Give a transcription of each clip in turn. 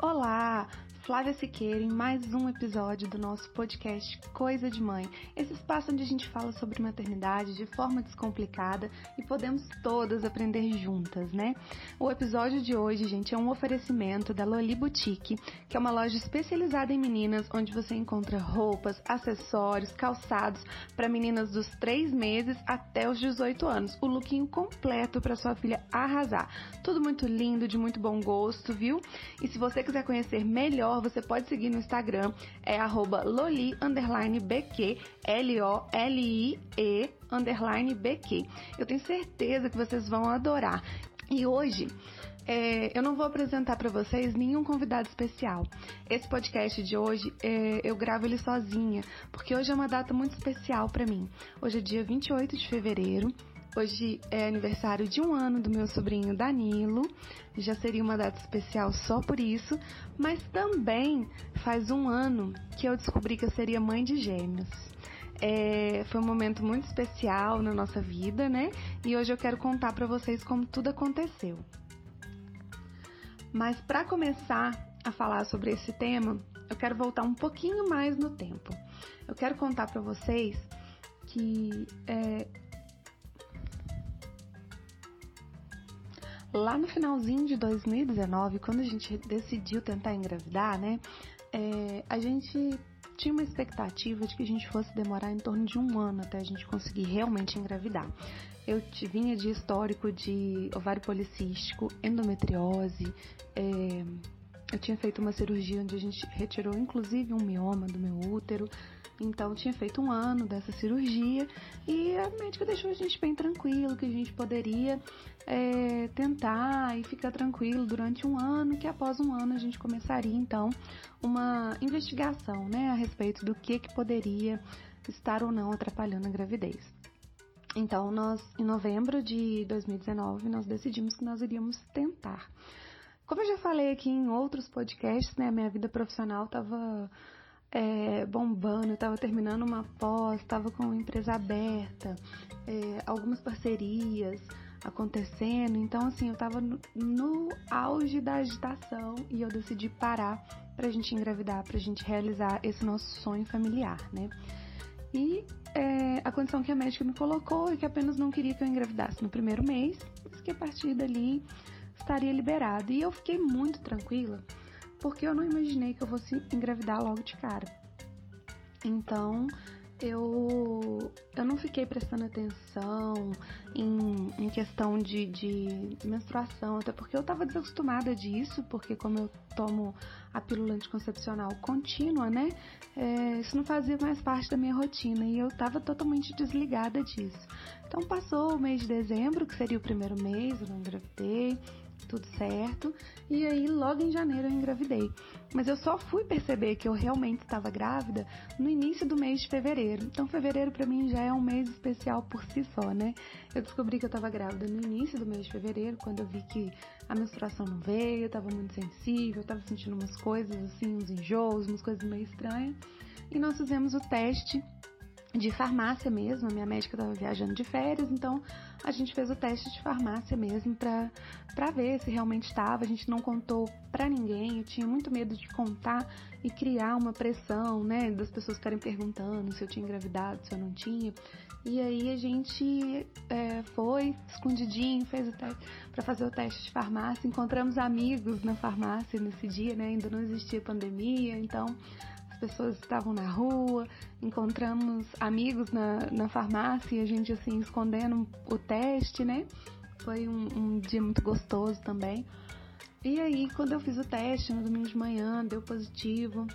Olá! Flávia Siqueira em mais um episódio do nosso podcast Coisa de Mãe. Esse espaço onde a gente fala sobre maternidade de forma descomplicada e podemos todas aprender juntas, né? O episódio de hoje, gente, é um oferecimento da Loli Boutique, que é uma loja especializada em meninas, onde você encontra roupas, acessórios, calçados para meninas dos 3 meses até os 18 anos. O lookinho completo para sua filha arrasar. Tudo muito lindo, de muito bom gosto, viu? E se você quiser conhecer melhor você pode seguir no Instagram, é arroba loli, underline BQ, L-O-L-I-E, underline BQ. Eu tenho certeza que vocês vão adorar. E hoje, é, eu não vou apresentar para vocês nenhum convidado especial. Esse podcast de hoje é, eu gravo ele sozinha, porque hoje é uma data muito especial para mim. Hoje é dia 28 de fevereiro Hoje é aniversário de um ano do meu sobrinho Danilo, já seria uma data especial só por isso, mas também faz um ano que eu descobri que eu seria mãe de gêmeos. É, foi um momento muito especial na nossa vida, né? E hoje eu quero contar para vocês como tudo aconteceu. Mas para começar a falar sobre esse tema, eu quero voltar um pouquinho mais no tempo. Eu quero contar para vocês que é, Lá no finalzinho de 2019, quando a gente decidiu tentar engravidar, né, é, a gente tinha uma expectativa de que a gente fosse demorar em torno de um ano até a gente conseguir realmente engravidar. Eu vinha de histórico de ovário policístico, endometriose, é, eu tinha feito uma cirurgia onde a gente retirou inclusive um mioma do meu útero. Então tinha feito um ano dessa cirurgia e a médica deixou a gente bem tranquilo, que a gente poderia é, tentar e ficar tranquilo durante um ano, que após um ano a gente começaria então uma investigação né, a respeito do que, que poderia estar ou não atrapalhando a gravidez. Então, nós, em novembro de 2019, nós decidimos que nós iríamos tentar. Como eu já falei aqui em outros podcasts, né, minha vida profissional estava é, bombando, eu estava terminando uma pós, estava com empresa aberta, é, algumas parcerias acontecendo, então assim, eu estava no, no, auge da agitação e eu decidi parar pra gente engravidar, pra gente realizar esse nosso sonho familiar, né? E é, a condição que a médica me colocou é que apenas não queria que eu engravidasse no primeiro mês, mas que a partir dali estaria liberado. E eu fiquei muito tranquila, porque eu não imaginei que eu fosse engravidar logo de cara. Então, eu, eu não fiquei prestando atenção em, em questão de, de menstruação, até porque eu estava desacostumada disso, porque como eu tomo a pílula anticoncepcional contínua, né, é, isso não fazia mais parte da minha rotina e eu estava totalmente desligada disso. Então passou o mês de dezembro, que seria o primeiro mês, eu não engravidei, tudo certo. E aí, logo em janeiro, eu engravidei. Mas eu só fui perceber que eu realmente estava grávida no início do mês de fevereiro. Então, fevereiro para mim já é um mês especial por si só, né? Eu descobri que eu estava grávida no início do mês de fevereiro, quando eu vi que a menstruação não veio, eu estava muito sensível, eu estava sentindo umas coisas assim, uns enjoos, umas coisas meio estranhas. E nós fizemos o teste de farmácia mesmo, a minha médica estava viajando de férias, então a gente fez o teste de farmácia mesmo para ver se realmente estava. A gente não contou para ninguém, eu tinha muito medo de contar e criar uma pressão, né, das pessoas ficarem perguntando se eu tinha engravidado, se eu não tinha. E aí a gente é, foi escondidinho, fez o teste para fazer o teste de farmácia, encontramos amigos na farmácia nesse dia, né, ainda não existia pandemia, então pessoas estavam na rua, encontramos amigos na, na farmácia e a gente assim escondendo o teste, né? Foi um, um dia muito gostoso também. E aí, quando eu fiz o teste no domingo de manhã, deu positivo,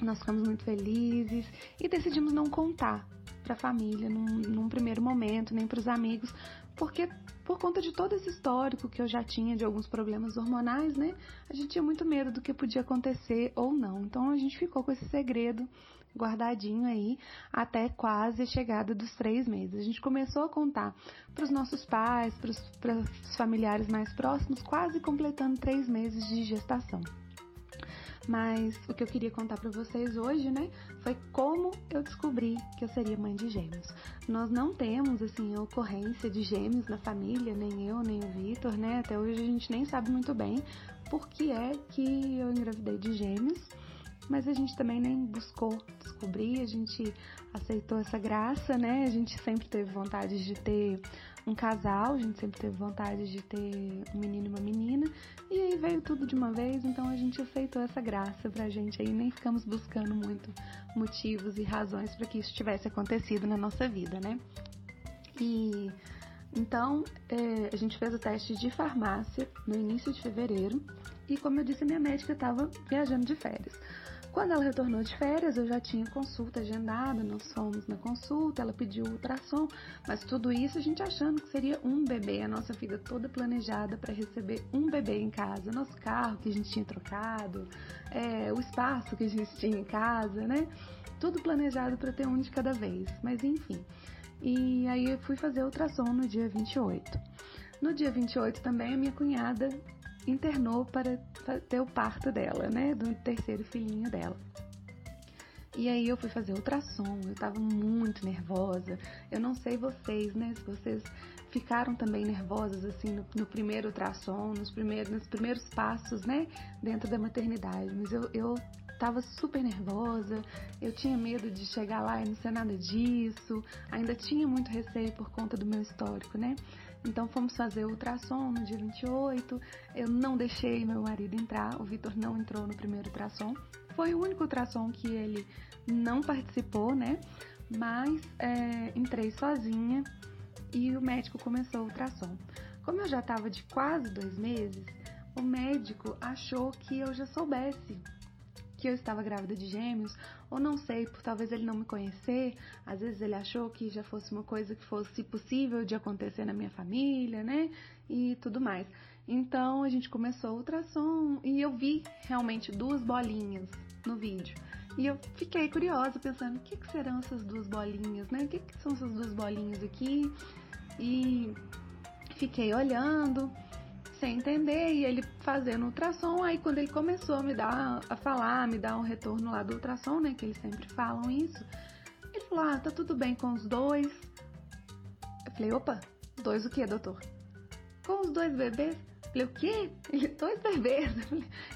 nós ficamos muito felizes e decidimos não contar para a família num, num, primeiro momento, nem para os amigos, porque por conta de todo esse histórico que eu já tinha de alguns problemas hormonais, né? A gente tinha muito medo do que podia acontecer ou não. Então a gente ficou com esse segredo guardadinho aí até quase a chegada dos três meses. A gente começou a contar para os nossos pais, para os familiares mais próximos, quase completando três meses de gestação. Mas o que eu queria contar para vocês hoje, né, foi como eu descobri que eu seria mãe de gêmeos. Nós não temos, assim, a ocorrência de gêmeos na família, nem eu, nem o Vitor, né? Até hoje a gente nem sabe muito bem por que é que eu engravidei de gêmeos mas a gente também nem buscou descobrir, a gente aceitou essa graça, né? A gente sempre teve vontade de ter um casal, a gente sempre teve vontade de ter um menino e uma menina, e aí veio tudo de uma vez, então a gente aceitou essa graça pra gente aí, nem ficamos buscando muito motivos e razões para que isso tivesse acontecido na nossa vida, né? E então é, a gente fez o teste de farmácia no início de fevereiro, e como eu disse, minha médica estava viajando de férias. Quando ela retornou de férias, eu já tinha consulta agendada, nós fomos na consulta, ela pediu ultrassom, mas tudo isso a gente achando que seria um bebê, a nossa vida toda planejada para receber um bebê em casa, nosso carro que a gente tinha trocado, é, o espaço que a gente tinha em casa, né? Tudo planejado para ter um de cada vez, mas enfim. E aí eu fui fazer ultrassom no dia 28. No dia 28 também a minha cunhada internou para ter o parto dela, né? Do terceiro filhinho dela. E aí eu fui fazer ultrassom, eu tava muito nervosa. Eu não sei vocês, né? Se vocês ficaram também nervosas assim no, no primeiro ultrassom, nos primeiros, nos primeiros passos, né? Dentro da maternidade. Mas eu, eu tava super nervosa, eu tinha medo de chegar lá e não ser nada disso, ainda tinha muito receio por conta do meu histórico, né? Então fomos fazer o ultrassom no dia 28. Eu não deixei meu marido entrar, o Vitor não entrou no primeiro ultrassom. Foi o único ultrassom que ele não participou, né? Mas é, entrei sozinha e o médico começou o ultrassom. Como eu já estava de quase dois meses, o médico achou que eu já soubesse que eu estava grávida de gêmeos, ou não sei, por talvez ele não me conhecer, às vezes ele achou que já fosse uma coisa que fosse possível de acontecer na minha família, né? E tudo mais. Então a gente começou o ultrassom e eu vi realmente duas bolinhas no vídeo. E eu fiquei curiosa, pensando, o que, que serão essas duas bolinhas, né? O que, que são essas duas bolinhas aqui? E fiquei olhando sem entender e ele fazendo ultrassom. Aí quando ele começou a me dar a falar, me dar um retorno lá do ultrassom, né, que eles sempre falam isso, ele falou: "Ah, tá tudo bem com os dois". Eu falei: "Opa, dois o quê, doutor?" "Com os dois bebês?" Falei, o quê? Ele, dois bebês.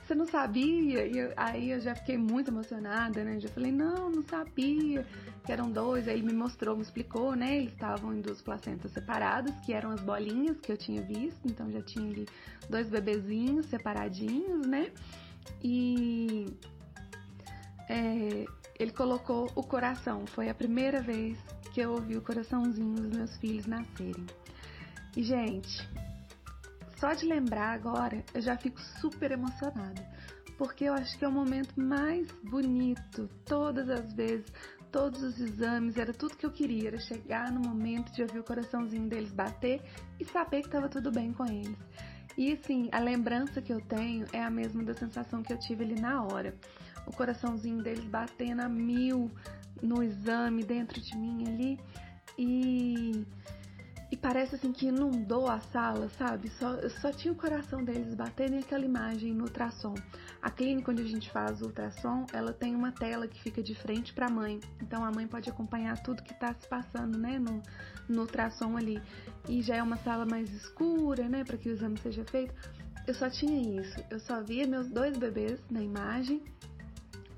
Você não sabia? E eu, aí eu já fiquei muito emocionada, né? Já falei, não, não sabia que eram dois. Aí ele me mostrou, me explicou, né? Eles estavam em duas placentas separadas, que eram as bolinhas que eu tinha visto. Então já tinha ali dois bebezinhos separadinhos, né? E é, ele colocou o coração. Foi a primeira vez que eu ouvi o coraçãozinho dos meus filhos nascerem. E, gente, só de lembrar agora, eu já fico super emocionada, porque eu acho que é o momento mais bonito, todas as vezes, todos os exames, era tudo que eu queria, era chegar no momento de ouvir o coraçãozinho deles bater e saber que estava tudo bem com eles. E assim, a lembrança que eu tenho é a mesma da sensação que eu tive ali na hora. O coraçãozinho deles batendo a mil no exame dentro de mim ali. E e parece assim que inundou a sala, sabe? Só, só tinha o coração deles batendo e aquela imagem no ultrassom. A clínica onde a gente faz o ultrassom, ela tem uma tela que fica de frente para a mãe. Então a mãe pode acompanhar tudo que está se passando, né, no, no ultrassom ali. E já é uma sala mais escura, né, para que o exame seja feito. Eu só tinha isso. Eu só via meus dois bebês na imagem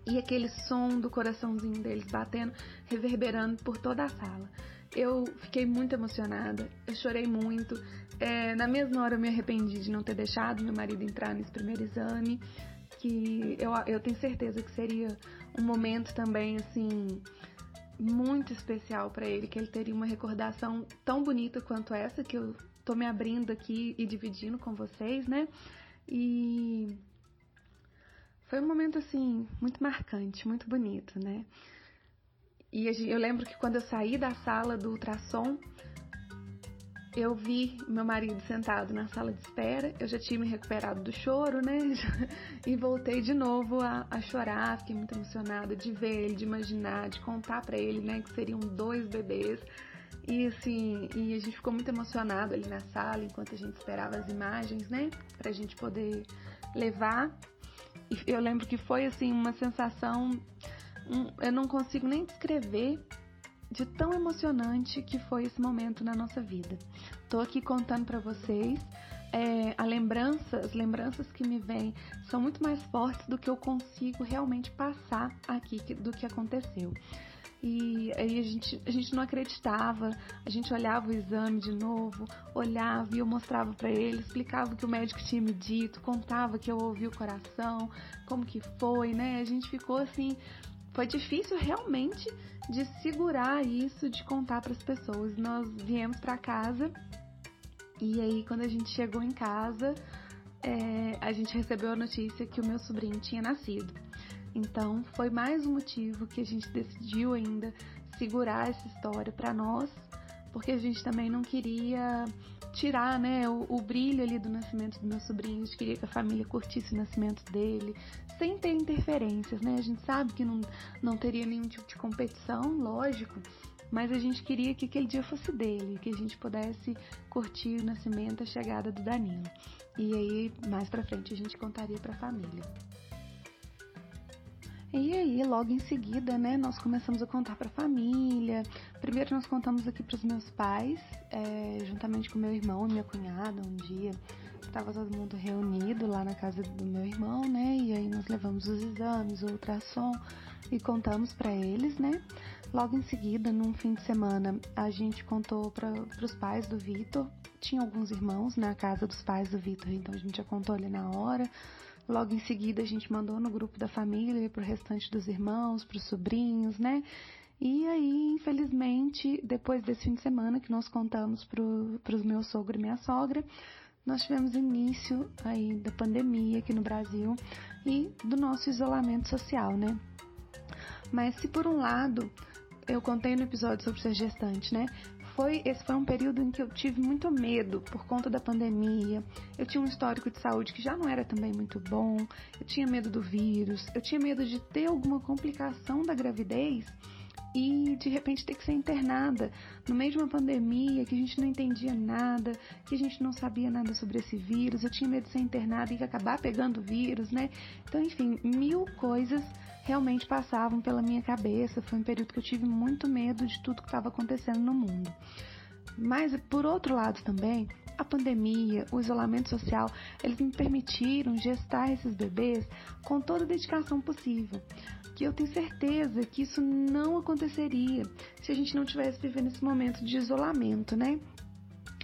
e aquele som do coraçãozinho deles batendo, reverberando por toda a sala. Eu fiquei muito emocionada, eu chorei muito. É, na mesma hora eu me arrependi de não ter deixado meu marido entrar nesse primeiro exame, que eu, eu tenho certeza que seria um momento também assim muito especial para ele, que ele teria uma recordação tão bonita quanto essa que eu tô me abrindo aqui e dividindo com vocês, né? E foi um momento assim muito marcante, muito bonito, né? E eu lembro que quando eu saí da sala do ultrassom, eu vi meu marido sentado na sala de espera. Eu já tinha me recuperado do choro, né? e voltei de novo a, a, chorar. Fiquei muito emocionada de ver ele, de imaginar, de contar para ele, né, que seriam dois bebês. E assim, e a gente ficou muito emocionado ali na sala enquanto a gente esperava as imagens, né, pra gente poder levar eu lembro que foi assim uma sensação, eu não consigo nem descrever de tão emocionante que foi esse momento na nossa vida. Tô aqui contando para vocês. É, a lembrança, as lembranças que me vêm são muito mais fortes do que eu consigo realmente passar aqui do que aconteceu. E aí a gente, a gente não acreditava, a gente olhava o exame de novo, olhava e eu mostrava para ele, explicava o que o médico tinha me dito, contava que eu ouvi o coração, como que foi, né? A gente ficou assim, foi difícil realmente de segurar isso, de contar para as pessoas. Nós viemos para casa e aí quando a gente chegou em casa, é, a gente recebeu a notícia que o meu sobrinho tinha nascido. Então, foi mais um motivo que a gente decidiu ainda segurar essa história para nós, porque a gente também não queria tirar, né, o, o, brilho ali do nascimento do meu sobrinho, a gente queria que a família curtisse o nascimento dele, sem ter interferências, né? A gente sabe que não, não teria nenhum tipo de competição, lógico, mas a gente queria que aquele dia fosse dele, que a gente pudesse curtir o nascimento, a chegada do Danilo. E aí, mais pra frente, a gente contaria pra família. E aí, logo em seguida, né, nós começamos a contar para a família. Primeiro, nós contamos aqui para os meus pais, é, juntamente com meu irmão e minha cunhada. Um dia, estava todo mundo reunido lá na casa do meu irmão, né? E aí, nós levamos os exames, o ultrassom e contamos para eles, né? Logo em seguida, num fim de semana, a gente contou para os pais do Vitor. Tinha alguns irmãos na casa dos pais do Vitor, então a gente já contou ali na hora. Logo em seguida, a gente mandou no grupo da família, para o restante dos irmãos, para os sobrinhos, né? E aí, infelizmente, depois desse fim de semana que nós contamos para os meus sogro e minha sogra, nós tivemos início aí da pandemia aqui no Brasil e do nosso isolamento social, né? Mas se por um lado, eu contei no episódio sobre ser gestante, né? Foi esse foi um período em que eu tive muito medo por conta da pandemia. Eu tinha um histórico de saúde que já não era também muito bom. Eu tinha medo do vírus. Eu tinha medo de ter alguma complicação da gravidez e de repente ter que ser internada no meio de uma pandemia que a gente não entendia nada, que a gente não sabia nada sobre esse vírus. Eu tinha medo de ser internada e acabar pegando o vírus, né? Então, enfim, mil coisas realmente passavam pela minha cabeça. Foi um período que eu tive muito medo de tudo que estava acontecendo no mundo. Mas, por outro lado também, a pandemia, o isolamento social, eles me permitiram gestar esses bebês com toda a dedicação possível. Que eu tenho certeza que isso não aconteceria se a gente não tivesse vivendo esse momento de isolamento, né?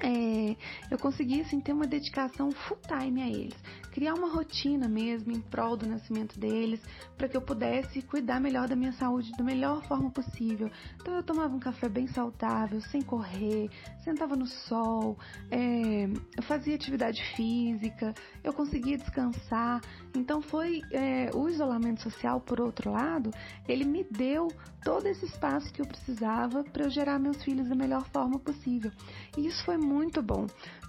É, eu consegui assim, ter uma dedicação full time a eles criar uma rotina mesmo em prol do nascimento deles, para que eu pudesse cuidar melhor da minha saúde da melhor forma possível. Então eu tomava um café bem saudável, sem correr, sentava no sol, é, eu fazia atividade física, eu conseguia descansar. Então foi é, o isolamento social, por outro lado, ele me deu todo esse espaço que eu precisava para eu gerar meus filhos da melhor forma possível. E isso foi muito bom,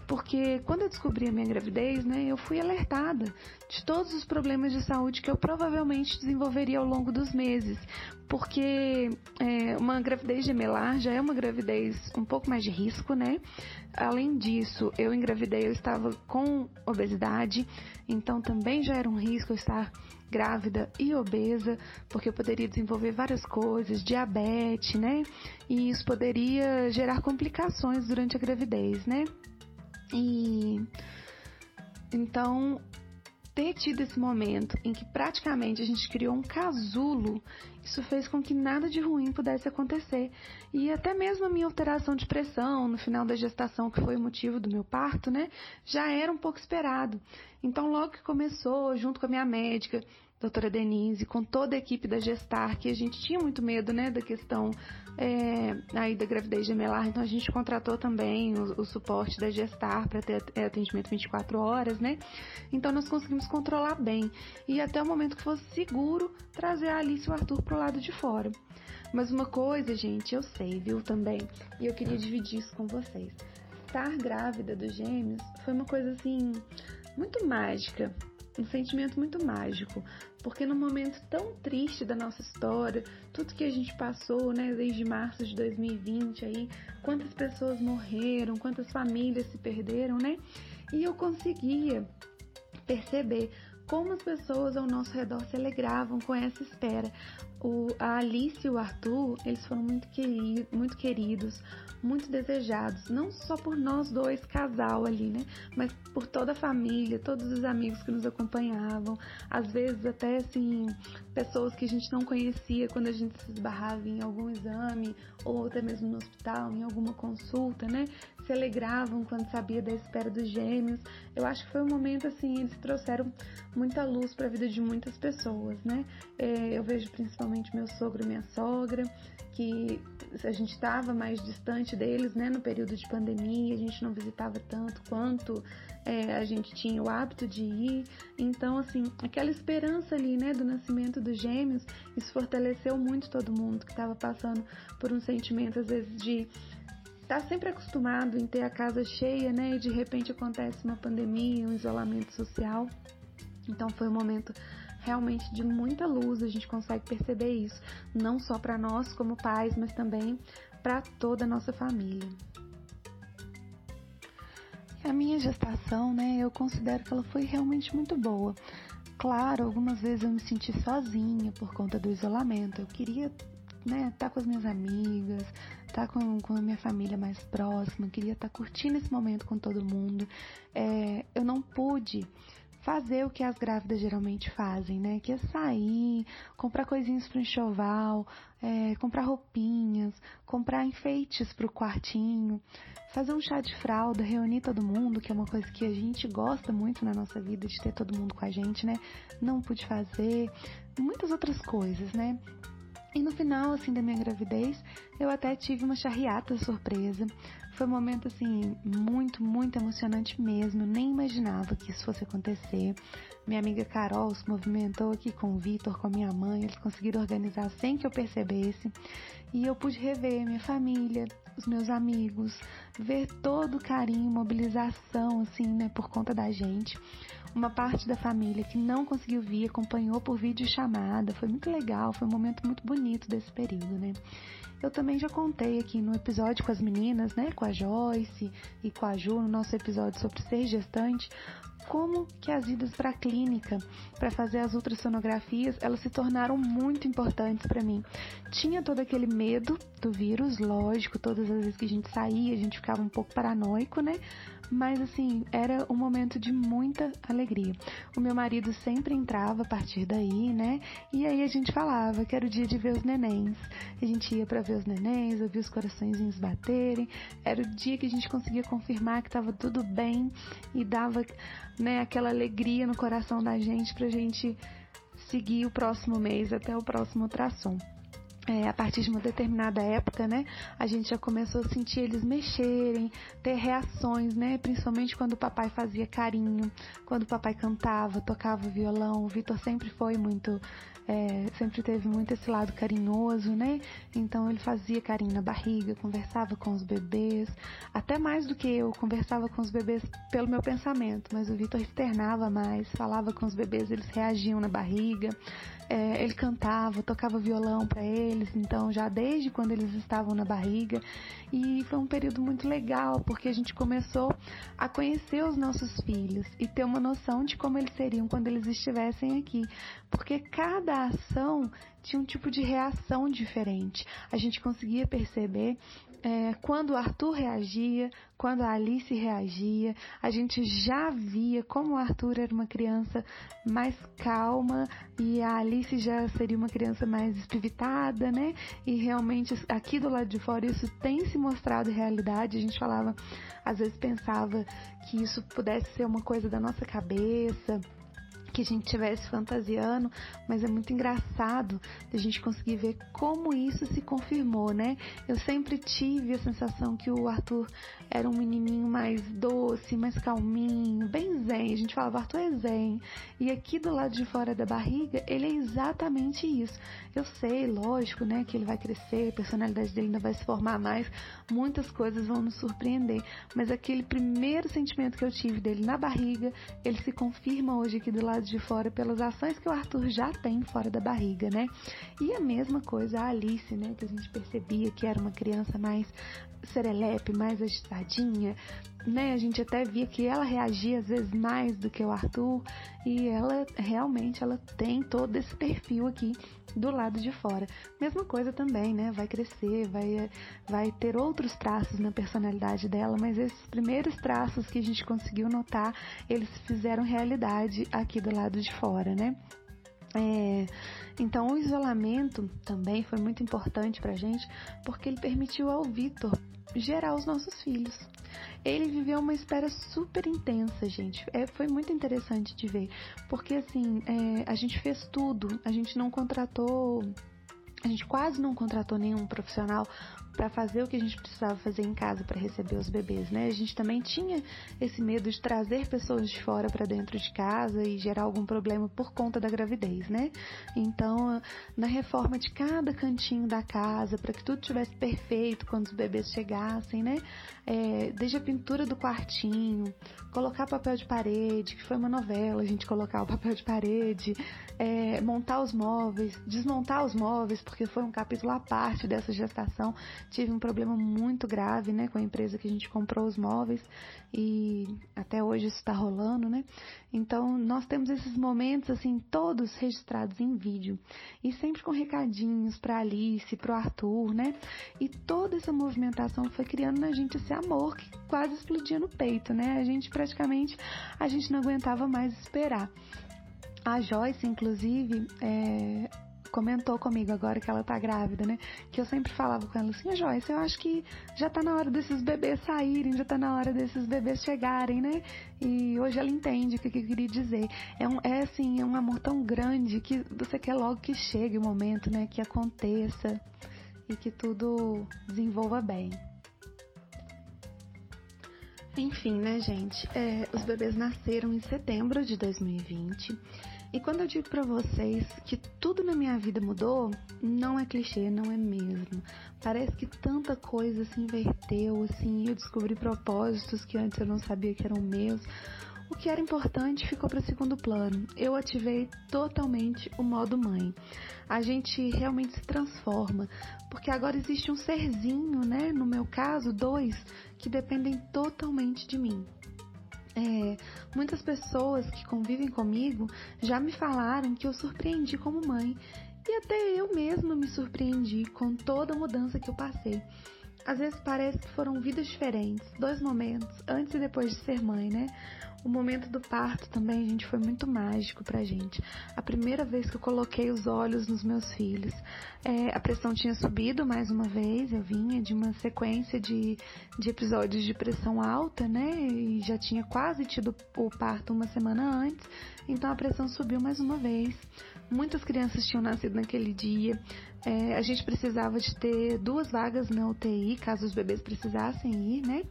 porque quando eu descobri a minha gravidez, né, eu fui alertada de todos os problemas de saúde que eu provavelmente desenvolveria ao longo dos meses, porque é, uma gravidez gemelar já é uma gravidez um pouco mais de risco, né? Além disso, eu engravidei, eu estava com obesidade, então também já era um risco estar grávida e obesa, porque eu poderia desenvolver várias coisas, diabetes, né? E isso poderia gerar complicações durante a gravidez, né? E então ter tido esse momento em que praticamente a gente criou um casulo, isso fez com que nada de ruim pudesse acontecer. E até mesmo a minha alteração de pressão no final da gestação, que foi o motivo do meu parto, né, já era um pouco esperado. Então, logo que começou, junto com a minha médica, doutora Denise, com toda a equipe da Gestar, que a gente tinha muito medo, né, da questão é, aí da gravidez gemelar, então a gente contratou também o, o suporte da Gestar para ter é, atendimento 24 horas, né? Então nós conseguimos controlar bem e até o momento que fosse seguro trazer a Alice e o Arthur pro lado de fora. Mas uma coisa, gente, eu sei, viu, também, e eu queria dividir isso com vocês. Estar grávida dos gêmeos foi uma coisa assim muito mágica, um sentimento muito mágico, porque no momento tão triste da nossa história, tudo que a gente passou, né, desde março de 2020 aí, quantas pessoas morreram, quantas famílias se perderam, né? E eu conseguia perceber como as pessoas ao nosso redor se alegravam com essa espera. O, a Alice e o Arthur, eles foram muito, muito queridos, muito desejados, não só por nós dois, casal ali, né? Mas por toda a família, todos os amigos que nos acompanhavam, às vezes até assim, pessoas que a gente não conhecia quando a gente se esbarrava em algum exame ou até mesmo no hospital, em alguma consulta, né? Se alegravam quando sabia da espera dos gêmeos. Eu acho que foi um momento assim, eles trouxeram muita luz para a vida de muitas pessoas, né? É, eu vejo principalmente meu sogro e minha sogra, que a gente estava mais distante deles, né? No período de pandemia, a gente não visitava tanto quanto é, a gente tinha o hábito de ir. Então, assim, aquela esperança ali, né, do nascimento dos gêmeos, isso fortaleceu muito todo mundo que estava passando por um sentimento, às vezes, de estar tá sempre acostumado em ter a casa cheia, né, e de repente acontece uma pandemia, um isolamento social. Então foi um momento realmente de muita luz, a gente consegue perceber isso, não só para nós como pais, mas também para toda a nossa família. A minha gestação, né, eu considero que ela foi realmente muito boa. Claro, algumas vezes eu me senti sozinha por conta do isolamento. Eu queria né, estar tá com as minhas amigas, estar tá com, com a minha família mais próxima, queria estar tá curtindo esse momento com todo mundo. É, eu não pude fazer o que as grávidas geralmente fazem, né? Que é sair, comprar coisinhas para enxoval, é, comprar roupinhas, comprar enfeites para o quartinho, fazer um chá de fralda, reunir todo mundo, que é uma coisa que a gente gosta muito na nossa vida, de ter todo mundo com a gente, né? Não pude fazer, muitas outras coisas, né? E no final, assim, da minha gravidez, eu até tive uma charriata surpresa. Foi um momento, assim, muito, muito emocionante mesmo. Eu nem imaginava que isso fosse acontecer. Minha amiga Carol se movimentou aqui com o Vitor, com a minha mãe. Eles conseguiram organizar sem que eu percebesse. E eu pude rever minha família, os meus amigos, ver todo o carinho, mobilização, assim, né, por conta da gente. Uma parte da família que não conseguiu vir acompanhou por vídeo chamada. Foi muito legal, foi um momento muito bonito desse período, né? Eu também já contei aqui no episódio com as meninas, né, com a Joyce e com a Ju, no nosso episódio sobre ser gestante, como que as idas para a clínica para fazer as ultrassonografias, elas se tornaram muito importantes para mim. Tinha todo aquele medo do vírus, lógico, todas as vezes que a gente saía, a gente ficava um pouco paranoico, né? Mas assim, era um momento de muita alegria. O meu marido sempre entrava a partir daí, né? E aí a gente falava que era o dia de ver os nenéns. A gente ia para ver os nenéns, ouvir os coraçõezinhos baterem. Era o dia que a gente conseguia confirmar que estava tudo bem e dava, né, aquela alegria no coração da gente pra gente seguir o próximo mês até o próximo ultrassom é, a partir de uma determinada época, né, a gente já começou a sentir eles mexerem, ter reações, né, principalmente quando o papai fazia carinho, quando o papai cantava, tocava violão. O Vitor sempre foi muito, é, sempre teve muito esse lado carinhoso, né? Então ele fazia carinho na barriga, conversava com os bebês, até mais do que eu conversava com os bebês pelo meu pensamento, mas o Vitor externava mais, falava com os bebês, eles reagiam na barriga é, ele cantava, tocava violão para eles, então já desde quando eles estavam na barriga. E foi um período muito legal, porque a gente começou a conhecer os nossos filhos e ter uma noção de como eles seriam quando eles estivessem aqui. Porque cada ação tinha um tipo de reação diferente. A gente conseguia perceber é, quando Arthur reagia, quando a Alice reagia, a gente já via como Arthur era uma criança mais calma e a Alice já seria uma criança mais espivitada, né? E realmente aqui do lado de fora isso tem se mostrado realidade. A gente falava, às vezes pensava que isso pudesse ser uma coisa da nossa cabeça que a gente estivesse fantasiando, mas é muito engraçado a gente conseguir ver como isso se confirmou, né? Eu sempre tive a sensação que o Arthur era um menininho mais doce, mais calminho, bem zen. A gente falava, Arthur é zen. E aqui do lado de fora da barriga, ele é exatamente isso. Eu sei, lógico, né, que ele vai crescer, a personalidade dele ainda vai se formar mais, muitas coisas vão nos surpreender, mas aquele primeiro sentimento que eu tive dele na barriga, ele se confirma hoje aqui do lado de fora pelas ações que o Arthur já tem fora da barriga, né? E a mesma coisa a Alice, né, que a gente percebia que era uma criança mais serelepe, mais agitadinha, né, a gente até via que ela reagia às vezes mais do que o Arthur e ela realmente ela tem todo esse perfil aqui do lado de fora. Mesma coisa também, né? Vai crescer, vai, vai ter outros traços na personalidade dela, mas esses primeiros traços que a gente conseguiu notar, eles fizeram realidade aqui do lado de fora, né? É, então, o isolamento também foi muito importante pra gente, porque ele permitiu ao Vitor gerar os nossos filhos. Ele viveu uma espera super intensa, gente. É, foi muito interessante de ver, porque assim, é, a gente fez tudo, a gente não contratou a gente quase não contratou nenhum profissional para fazer o que a gente precisava fazer em casa para receber os bebês, né? A gente também tinha esse medo de trazer pessoas de fora para dentro de casa e gerar algum problema por conta da gravidez, né? Então, na reforma de cada cantinho da casa, para que tudo tivesse perfeito quando os bebês chegassem, né? É, desde a pintura do quartinho, colocar papel de parede, que foi uma novela, a gente colocar o papel de parede, é, montar os móveis, desmontar os móveis, porque foi um capítulo à parte dessa gestação tive um problema muito grave, né, com a empresa que a gente comprou os móveis e até hoje isso está rolando, né? Então nós temos esses momentos assim todos registrados em vídeo e sempre com recadinhos para Alice, para o Arthur, né? E toda essa movimentação foi criando na gente esse amor que quase explodia no peito, né? A gente praticamente a gente não aguentava mais esperar. A Joyce, inclusive, é, comentou comigo agora que ela tá grávida, né? Que eu sempre falava com ela assim, Joyce, eu acho que já tá na hora desses bebês saírem, já tá na hora desses bebês chegarem, né? E hoje ela entende o que, eu queria dizer. É, um, é assim, é um amor tão grande que você quer logo que chegue o momento, né? Que aconteça e que tudo desenvolva bem. Enfim, né, gente? É, os bebês nasceram em setembro de 2020 e quando eu digo para vocês que tudo na minha vida mudou, não é clichê, não é mesmo. Parece que tanta coisa se inverteu, assim, eu descobri propósitos que antes eu não sabia que eram meus. O que era importante ficou para segundo plano. Eu ativei totalmente o modo mãe. A gente realmente se transforma, porque agora existe um serzinho, né? No meu caso, dois, que dependem totalmente de mim. É, muitas pessoas que convivem comigo já me falaram que eu surpreendi como mãe e até eu mesma me surpreendi com toda a mudança que eu passei. Às vezes parece que foram vidas diferentes, dois momentos, antes e depois de ser mãe, né? O momento do parto também, gente, foi muito mágico pra gente. A primeira vez que eu coloquei os olhos nos meus filhos, é, a pressão tinha subido mais uma vez, eu vinha de uma sequência de, de episódios de pressão alta, né? E já tinha quase tido o parto uma semana antes, então a pressão subiu mais uma vez. Muitas crianças tinham nascido naquele dia. É, a gente precisava de ter duas vagas na UTI, caso os bebês precisassem ir, né?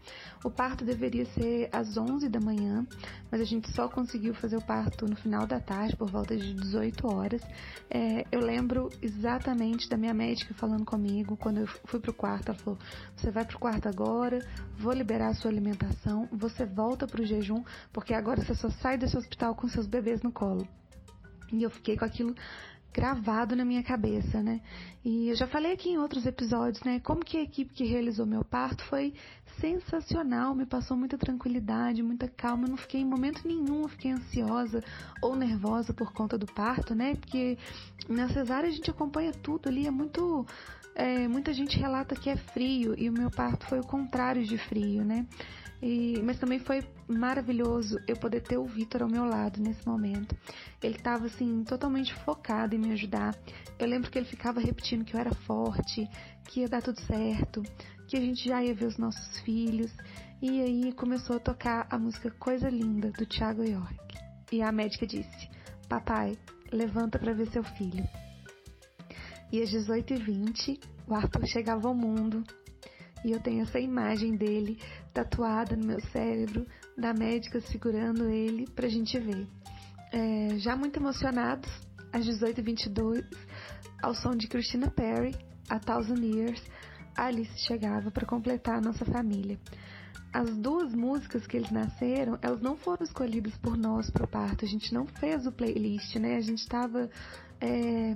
O parto deveria ser às 11 da manhã, mas a gente só conseguiu fazer o parto no final da tarde, por volta de 18 horas. É, eu lembro exatamente da minha médica falando comigo quando eu fui pro quarto. Ela falou: Você vai pro quarto agora, vou liberar a sua alimentação, você volta pro jejum, porque agora você só sai desse hospital com seus bebês no colo. E eu fiquei com aquilo gravado na minha cabeça, né? E eu já falei aqui em outros episódios, né? Como que a equipe que realizou meu parto foi sensacional, me passou muita tranquilidade, muita calma, eu não fiquei em momento nenhum, fiquei ansiosa ou nervosa por conta do parto, né? Porque na cesárea a gente acompanha tudo ali, é muito é, muita gente relata que é frio e o meu parto foi o contrário de frio, né? E, mas também foi maravilhoso eu poder ter o Vitor ao meu lado nesse momento. Ele estava assim totalmente focado em me ajudar. Eu lembro que ele ficava repetindo que eu era forte, que ia dar tudo certo, que a gente já ia ver os nossos filhos. E aí começou a tocar a música Coisa Linda do Thiago York. E a médica disse: "Papai, levanta para ver seu filho". E às 18h20, o Arthur chegava ao mundo e eu tenho essa imagem dele tatuada no meu cérebro, da médica segurando ele pra gente ver. É, já muito emocionados, às 18h22, ao som de Christina Perry, A Thousand Years, Alice chegava para completar a nossa família. As duas músicas que eles nasceram, elas não foram escolhidas por nós para o parto. A gente não fez o playlist, né? A gente estava é,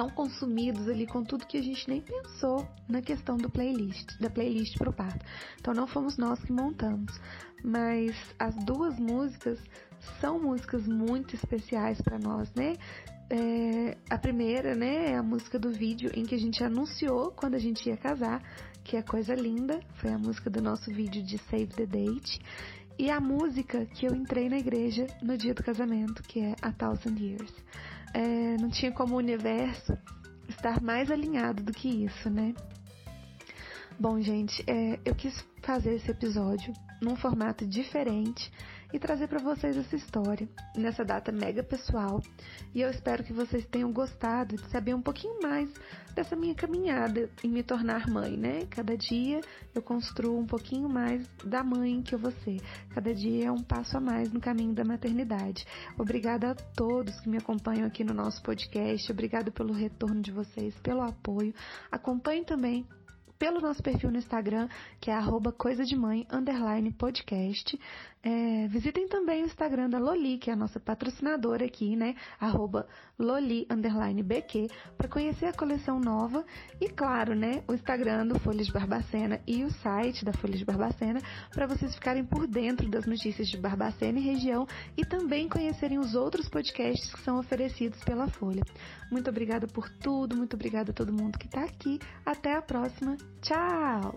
são consumidos ali com tudo que a gente nem pensou na questão do playlist, da playlist para o parto. Então não fomos nós que montamos, mas as duas músicas são músicas muito especiais para nós, né? É, a primeira, né, é a música do vídeo em que a gente anunciou quando a gente ia casar, que é Coisa Linda, foi a música do nosso vídeo de Save the Date. E a música que eu entrei na igreja no dia do casamento, que é A Thousand Years. É, não tinha como o universo estar mais alinhado do que isso, né? Bom, gente, é, eu quis fazer esse episódio num formato diferente e trazer para vocês essa história nessa data mega pessoal. E eu espero que vocês tenham gostado de saber um pouquinho mais dessa minha caminhada em me tornar mãe, né? Cada dia eu construo um pouquinho mais da mãe que eu vou ser. Cada dia é um passo a mais no caminho da maternidade. Obrigada a todos que me acompanham aqui no nosso podcast. Obrigada pelo retorno de vocês, pelo apoio. Acompanhe também pelo nosso perfil no Instagram, que é arroba coisa de mãe, underline podcast. É, visitem também o Instagram da Loli, que é a nossa patrocinadora aqui, né? Arroba Loli, underline BQ, para conhecer a coleção nova. E claro, né? O Instagram do Folhas de Barbacena e o site da Folhas de Barbacena, para vocês ficarem por dentro das notícias de Barbacena e região e também conhecerem os outros podcasts que são oferecidos pela Folha. Muito obrigada por tudo, muito obrigada a todo mundo que está aqui. Até a próxima. Tchau!